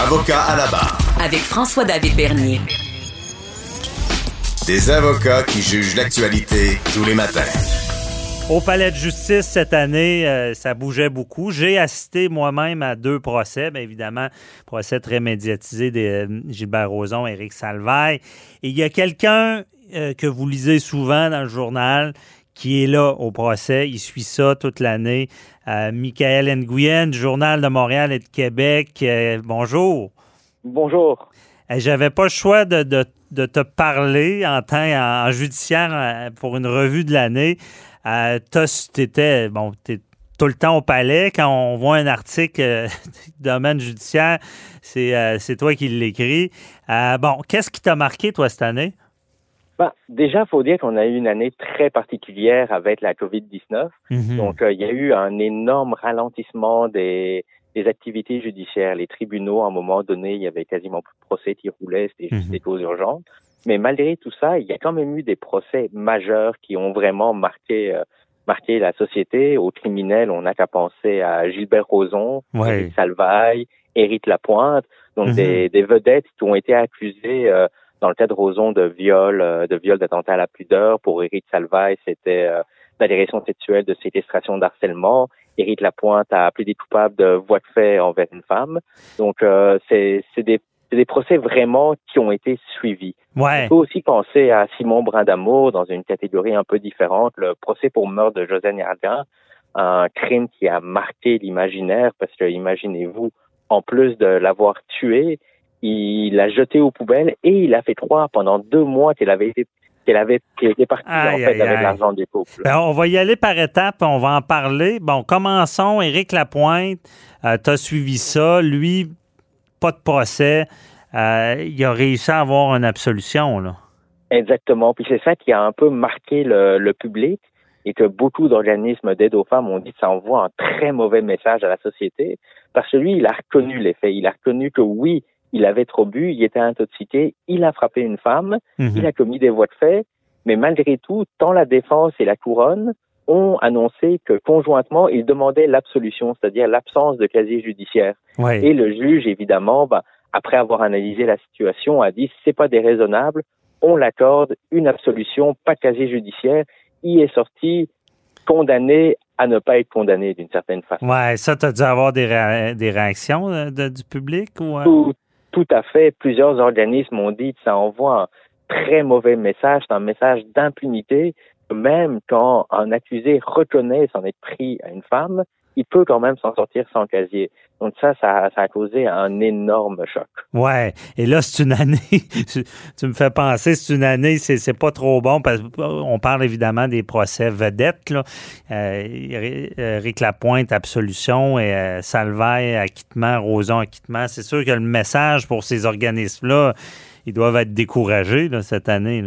Avocat à la barre. Avec François-David Bernier. Des avocats qui jugent l'actualité tous les matins. Au palais de justice cette année, euh, ça bougeait beaucoup. J'ai assisté moi-même à deux procès, bien évidemment, procès très médiatisé de euh, Gilbert Rozon, Éric Salvaille. Et il y a quelqu'un euh, que vous lisez souvent dans le journal qui est là au procès. Il suit ça toute l'année. Michael Nguyen, du Journal de Montréal et de Québec. bonjour. Bonjour. J'avais pas le choix de, te parler en temps en judiciaire pour une revue de l'année. Euh, t'étais, bon, t'es tout le temps au palais. Quand on voit un article euh, domaine judiciaire, euh, c'est, toi qui l'écris. Euh, bon, qu'est-ce qui t'a marqué, toi, cette année? Ben, déjà, il faut dire qu'on a eu une année très particulière avec la COVID-19. Mm-hmm. Donc, il y a eu un énorme ralentissement des, activités judiciaires. Les tribunaux, à un moment donné, il y avait quasiment plus de procès qui roulaient, c'était juste mm-hmm. des causes urgentes. Mais malgré tout ça, il y a quand même eu des procès majeurs qui ont vraiment marqué euh, marqué la société. Aux criminels, on n'a qu'à penser à Gilbert Rozon, ouais. Salvaille, Éric Lapointe, donc des, mhm. vedettes qui ont été accusées euh, dans le cas de Rozon de viol, euh, de viol d'attentat à la pudeur. Pour Éric Salvaille, c'était d'agression sexuelle, de séquestration, d'harcèlement. Éric Lapointe a appelé des coupables de voie de fait envers une femme. Donc, c'est des c'est des procès vraiment qui ont été suivis. Ouais. On peut aussi penser à Simon Brindamour dans une catégorie un peu différente, le procès pour meurtre de José Niardin, un crime qui a marqué l'imaginaire parce que imaginez-vous, en plus de l'avoir tué, il l'a jeté aux poubelles et il a fait croire pendant deux mois qu'il avait été qu'elle avait était parti en fait avec l'argent des couples. Ben, on va y aller par étapes, on va en parler. Bon, commençons. Éric Lapointe, euh, tu as suivi ça. Lui, pas de procès. Euh, il a réussi à avoir une absolution. Là. Exactement. Puis c'est ça qui a un peu marqué le, public et que beaucoup d'organismes d'aide aux femmes ont dit que ça envoie un très mauvais message à la société parce que lui, il a reconnu les faits. Il a reconnu que oui, il avait trop bu, il était intoxiqué, il a frappé une femme, mhm. il a commis des voies de fait, mais malgré tout, tant la défense et la couronne ont annoncé que conjointement, ils demandaient l'absolution, c'est-à-dire l'absence de casier judiciaire. Et le juge, évidemment, bah, après avoir analysé la situation, a dit c'est pas déraisonnable, on l'accorde, une absolution, pas de casier judiciaire. Il est sorti condamné à ne pas être condamné d'une certaine façon. Ouais, ça, tu as dû avoir des, des réactions euh, du public ou tout, tout, à fait. Plusieurs organismes ont dit que ça envoie un très mauvais message, c'est un message d'impunité. Même quand un accusé reconnaît s'en être pris à une femme, il peut quand même s'en sortir sans casier. Donc ça, ça, a causé un énorme choc. Ouais. Et là, c'est une année. tu me fais penser, c'est une année, c'est pas trop bon parce qu'on parle évidemment des procès vedettes. Là. Euh, Rick Lapointe, absolution, et euh, Salvaille, acquittement, Roson, acquittement. C'est sûr que le message pour ces organismes-là, ils doivent être découragés cette année.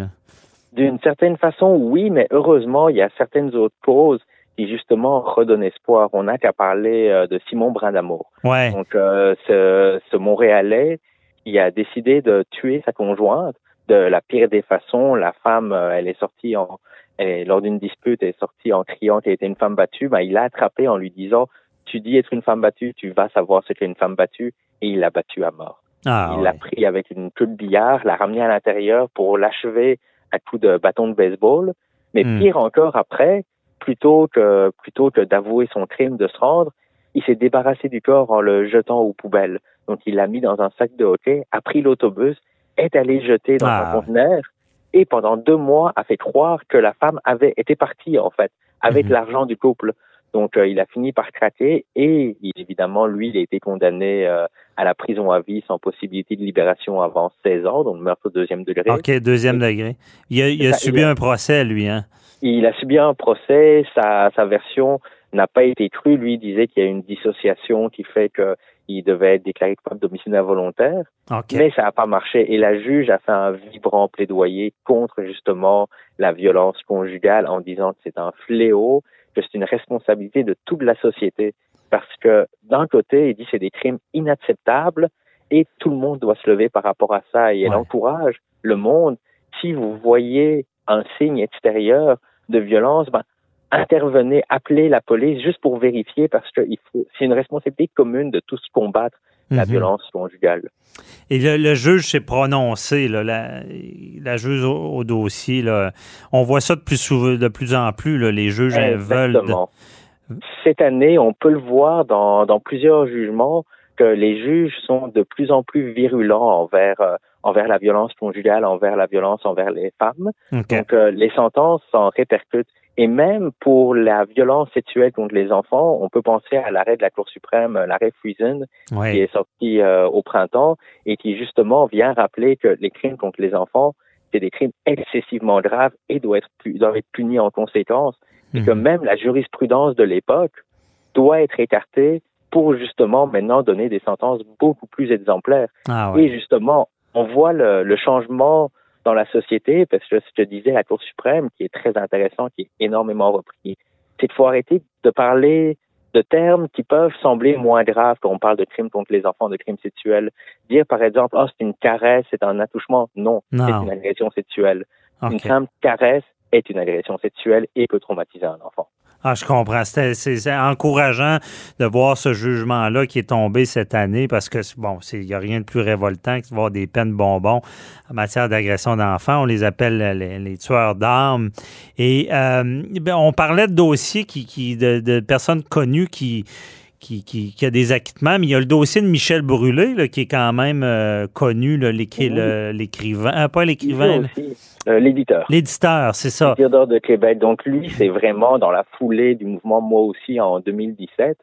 D'une certaine façon, oui, mais heureusement, il y a certaines autres causes qui justement redonne espoir. On n'a qu'à parler euh, de Simon Brindamour. Ouais. Donc euh, ce, ce Montréalais qui a décidé de tuer sa conjointe de la pire des façons. La femme, euh, elle est sortie en elle, lors d'une dispute, elle est sortie en criant qu'elle était une femme battue. Ben, il l'a attrapé en lui disant tu dis être une femme battue, tu vas savoir ce qu'est une femme battue, et il l'a battue à mort. Ah, il l'a pris avec une queue de billard, l'a ramené à l'intérieur pour l'achever à coups de bâton de baseball. Mais hmm. pire encore après, plutôt que plutôt que d'avouer son crime, de se rendre, il s'est débarrassé du corps en le jetant aux poubelles. Donc il l'a mis dans un sac de hockey, a pris l'autobus, est allé jeter dans un ah. conteneur et pendant deux mois a fait croire que la femme avait été partie en fait avec mhm. l'argent du couple. Donc euh, il a fini par craquer et évidemment lui il a été condamné euh, à la prison à vie sans possibilité de libération avant 16 ans, donc meurtre au deuxième degré. OK, deuxième degré. Il a, il a subi un procès lui hein? Il a subi un procès, sa, sa version n'a pas été crue. Lui disait qu'il y a une dissociation qui fait qu'il devait être déclaré coupable d'homicide involontaire. Mais ça n'a pas marché. Et la juge a fait un vibrant plaidoyer contre justement la violence conjugale en disant que c'est un fléau, que c'est une responsabilité de toute la société. Parce que d'un côté, il dit que c'est des crimes inacceptables et tout le monde doit se lever par rapport à ça. Et elle encourage le monde. Si vous voyez un signe extérieur, de violence, ben, intervenez, appelez la police juste pour vérifier parce que c'est une responsabilité commune de tous combattre la mhm. violence conjugale. Et le, juge s'est prononcé, là, la, la, juge au, dossier. Là, on voit ça de plus, de plus en plus, là, les juges veulent. Cette année, on peut le voir dans, dans plusieurs jugements que les juges sont de plus en plus virulents envers euh, envers la violence conjugale, envers la violence envers les femmes. Donc euh, les sentences s'en répercutent. Et même pour la violence sexuelle contre les enfants, on peut penser à l'arrêt de la Cour suprême, euh, l'arrêt Friesen, qui est sorti au printemps et qui justement vient rappeler que les crimes contre les enfants, c'est des crimes excessivement graves et doivent être, doivent être punis en conséquence. Et que mhm. même la jurisprudence de l'époque doit être écartée pour justement maintenant donner des sentences beaucoup plus exemplaires. Ah Et justement, on voit le, changement dans la société, parce que ce que disais la Cour suprême, qui est très intéressant, qui est énormément repris, c'est qu'il faut arrêter de parler de termes qui peuvent sembler moins graves quand on parle de crimes contre les enfants, de crimes sexuels. Dire par exemple, oh, c'est une caresse, c'est un attouchement. Non, c'est une agression sexuelle. Une simple caresse est une agression sexuelle et peut traumatiser un enfant. Ah, je comprends. C'est encourageant de voir ce jugement-là qui est tombé cette année parce que, bon, il n'y a rien de plus révoltant que de voir des peines bonbons en matière d'agression d'enfants. On les appelle les, tueurs d'armes. Et euh, ben, on parlait de dossiers qui de personnes connues qui qui, a des acquittements, mais il y a le dossier de Michel Brûlé, qui est quand même euh, connu, l'écrivain, euh, pas l'écrivain. Euh, l'éditeur. L'éditeur, c'est ça. Théodore de Québec. Donc lui, c'est vraiment dans la foulée du mouvement Moi aussi en 2017.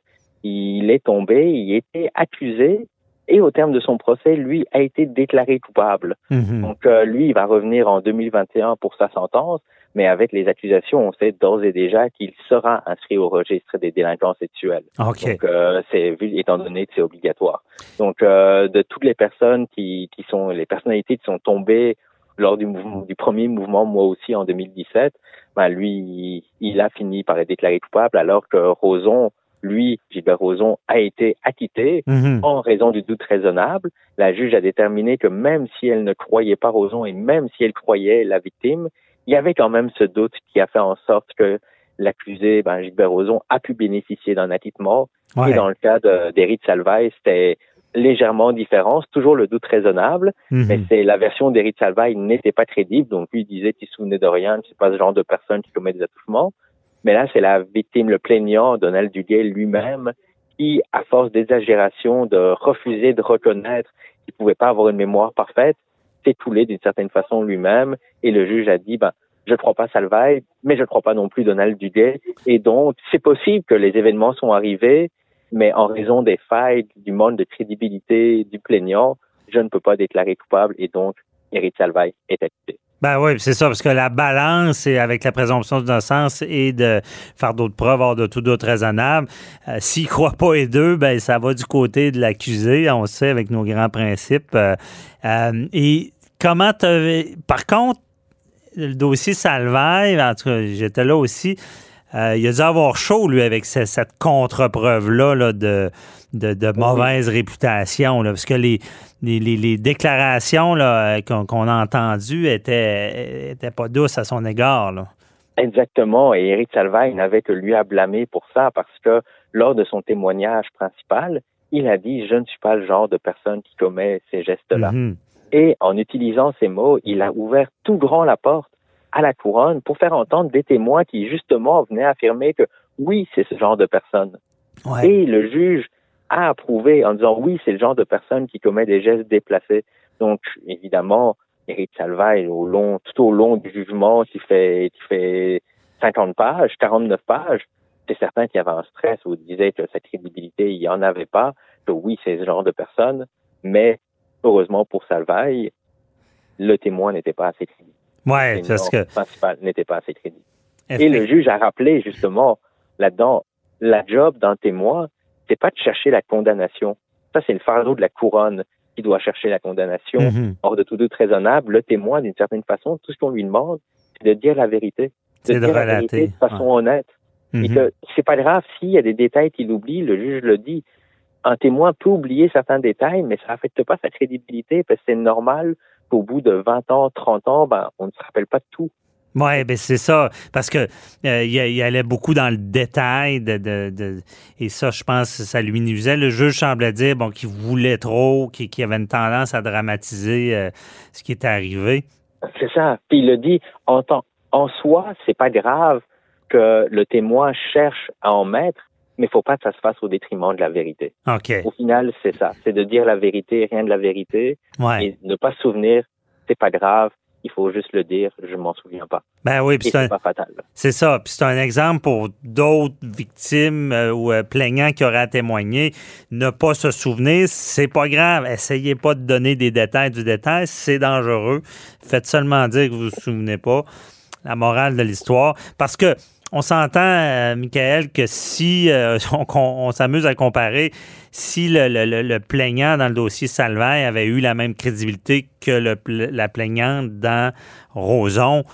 Il est tombé, il était accusé et au terme de son procès, lui a été déclaré coupable. Mhm. Donc lui, il va revenir en 2021 pour sa sentence mais avec les accusations, on sait d'ores et déjà qu'il sera inscrit au registre des délinquants sexuels. Donc, euh, c'est étant donné que c'est obligatoire. Donc, euh, de toutes les personnes qui, qui sont les personnalités qui sont tombées lors du, mouvement, du premier mouvement, moi aussi en 2017, ben lui, il, a fini par être déclaré coupable, alors que Roson, lui, Gilbert Roson, a été acquitté mhm. en raison du doute raisonnable. La juge a déterminé que même si elle ne croyait pas Roson et même si elle croyait la victime, il y avait quand même ce doute qui a fait en sorte que l'accusé, ben, Gilbert Rozon, a pu bénéficier d'un acquittement. Et dans le cas d'Éric Salvaille, c'était légèrement différent. C'est toujours le doute raisonnable, mhm. mais c'est la version d'Éric Salvaille n'était pas crédible. Donc, lui, il disait qu'il se souvenait de rien, c'est pas ce genre de personne qui commet des attouchements. Mais là, c'est la victime, le plaignant, Donald Duguay lui-même, qui, à force d'exagération, de refuser de reconnaître qu'il pouvait pas avoir une mémoire parfaite, s'étouler d'une certaine façon lui-même. Et le juge a dit, ben, je ne crois pas Salvaille, mais je ne crois pas non plus Donald Duguay. Et donc, c'est possible que les événements sont arrivés, mais en raison des failles du monde de crédibilité du plaignant, je ne peux pas déclarer coupable et donc Éric Salvaille est acquitté. Ben oui, c'est ça, parce que la balance et avec la présomption d'innocence et de faire d'autres preuves hors de tout doute raisonnable. Euh, S'il croit pas les deux, ben ça va du côté de l'accusé, on sait, avec nos grands principes. Euh, euh, et comment tu Par contre, le dossier Salvaille, en tout cas, j'étais là aussi. Euh, il a dû avoir chaud, lui, avec cette, contre-preuve-là de, de, mauvaise réputation. parce que les, les, déclarations qu'on, a entendues étaient, étaient pas douces à son égard. Exactement. Et Éric Salvaille n'avait que lui à blâmer pour ça parce que lors de son témoignage principal, il a dit Je ne suis pas le genre de personne qui commet ces gestes-là. Mm-hmm. Et en utilisant ces mots, il a ouvert tout grand la porte à la couronne pour faire entendre des témoins qui justement venaient affirmer que oui, c'est ce genre de personne. Et le juge a approuvé en disant oui, c'est le genre de personne qui commet des gestes déplacés. Donc évidemment, Eric Salvaille, au long, tout au long du jugement qui fait, qui fait 50 pages, 49 pages, c'est certain qu'il y avait un stress où il disait que sa crédibilité, il n'y en avait pas, que oui, c'est ce genre de personne, mais heureusement pour Salvaille, le témoin n'était pas assez crédible. Ouais, parce que. principal n'était pas assez crédible. Et le juge a rappelé justement là-dedans, la job d'un témoin, c'est pas de chercher la condamnation. Ça, c'est le fardeau de la couronne qui doit chercher la condamnation. Mm-hmm. Hors de tout doute raisonnable, le témoin, d'une certaine façon, tout ce qu'on lui demande, c'est de dire la vérité. De, dire la vérité de façon honnête. Et mm-hmm. que c'est pas grave s'il y a des détails qu'il oublie, le juge le dit un témoin peut oublier certains détails, mais ça n'affecte pas sa crédibilité parce que c'est normal qu'au bout de 20 ans, 30 ans, ben, on ne se rappelle pas de tout. Oui, ben c'est ça. Parce que euh, il, allait beaucoup dans le détail de, et ça, je pense, ça lui nuisait. Le juge semblait dire bon qu'il voulait trop, qu'il, avait une tendance à dramatiser euh, ce qui était arrivé. C'est ça. Puis il le dit en en soi, c'est pas grave que le témoin cherche à en mettre, mais il faut pas que ça se fasse au détriment de la vérité. Au final, c'est ça. C'est de dire la vérité, rien de la vérité, et ne pas se souvenir, c'est pas grave il faut juste le dire, je m'en souviens pas. Ben oui, c'est pas fatal. C'est ça, puis c'est un exemple pour d'autres victimes euh, ou euh, plaignants qui auraient à témoigner. Ne pas se souvenir, c'est pas grave. Essayez pas de donner des détails du détail, c'est dangereux. Faites seulement dire que vous vous souvenez pas. La morale de l'histoire, parce que on s'entend, euh, Michael, que si euh, on, s'amuse à comparer, si le, plaignant dans le dossier Salvaire avait eu la même crédibilité que la plaignante dans Roson,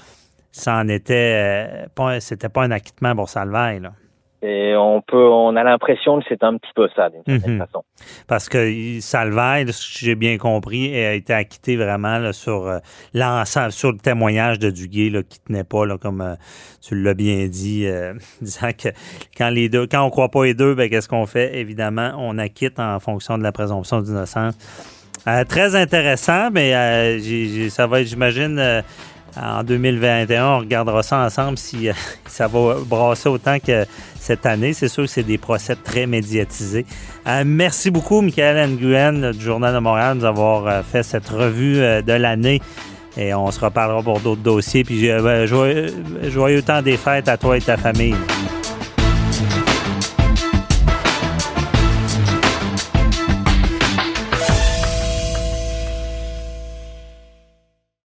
ça en était euh, pas, c'était pas un acquittement pour Salvaire. Là. Et on peut, on a l'impression que c'est un petit peu ça, d'une certaine mhm. façon. Parce que Salvaire, ce que j'ai bien compris, a été acquitté vraiment sur euh, l'ensemble, sur le témoignage de Duguay là, qui tenait pas, là, comme euh, tu l'as bien dit, euh, disant que quand les deux, quand on croit pas les deux, ben qu'est-ce qu'on fait? Évidemment, on acquitte en fonction de la présomption d'innocence. très intéressant, mais ça va, j'imagine en 2021, on regardera ça ensemble si ça va brasser autant que cette année. C'est sûr que c'est des procès très médiatisés. Euh, merci beaucoup, Michael Nguyen du Journal de Montréal, de nous avoir euh, fait cette revue euh, de l'année. Et on se reparlera pour d'autres dossiers. Puis joyeux, joyeux temps des fêtes à toi et ta famille.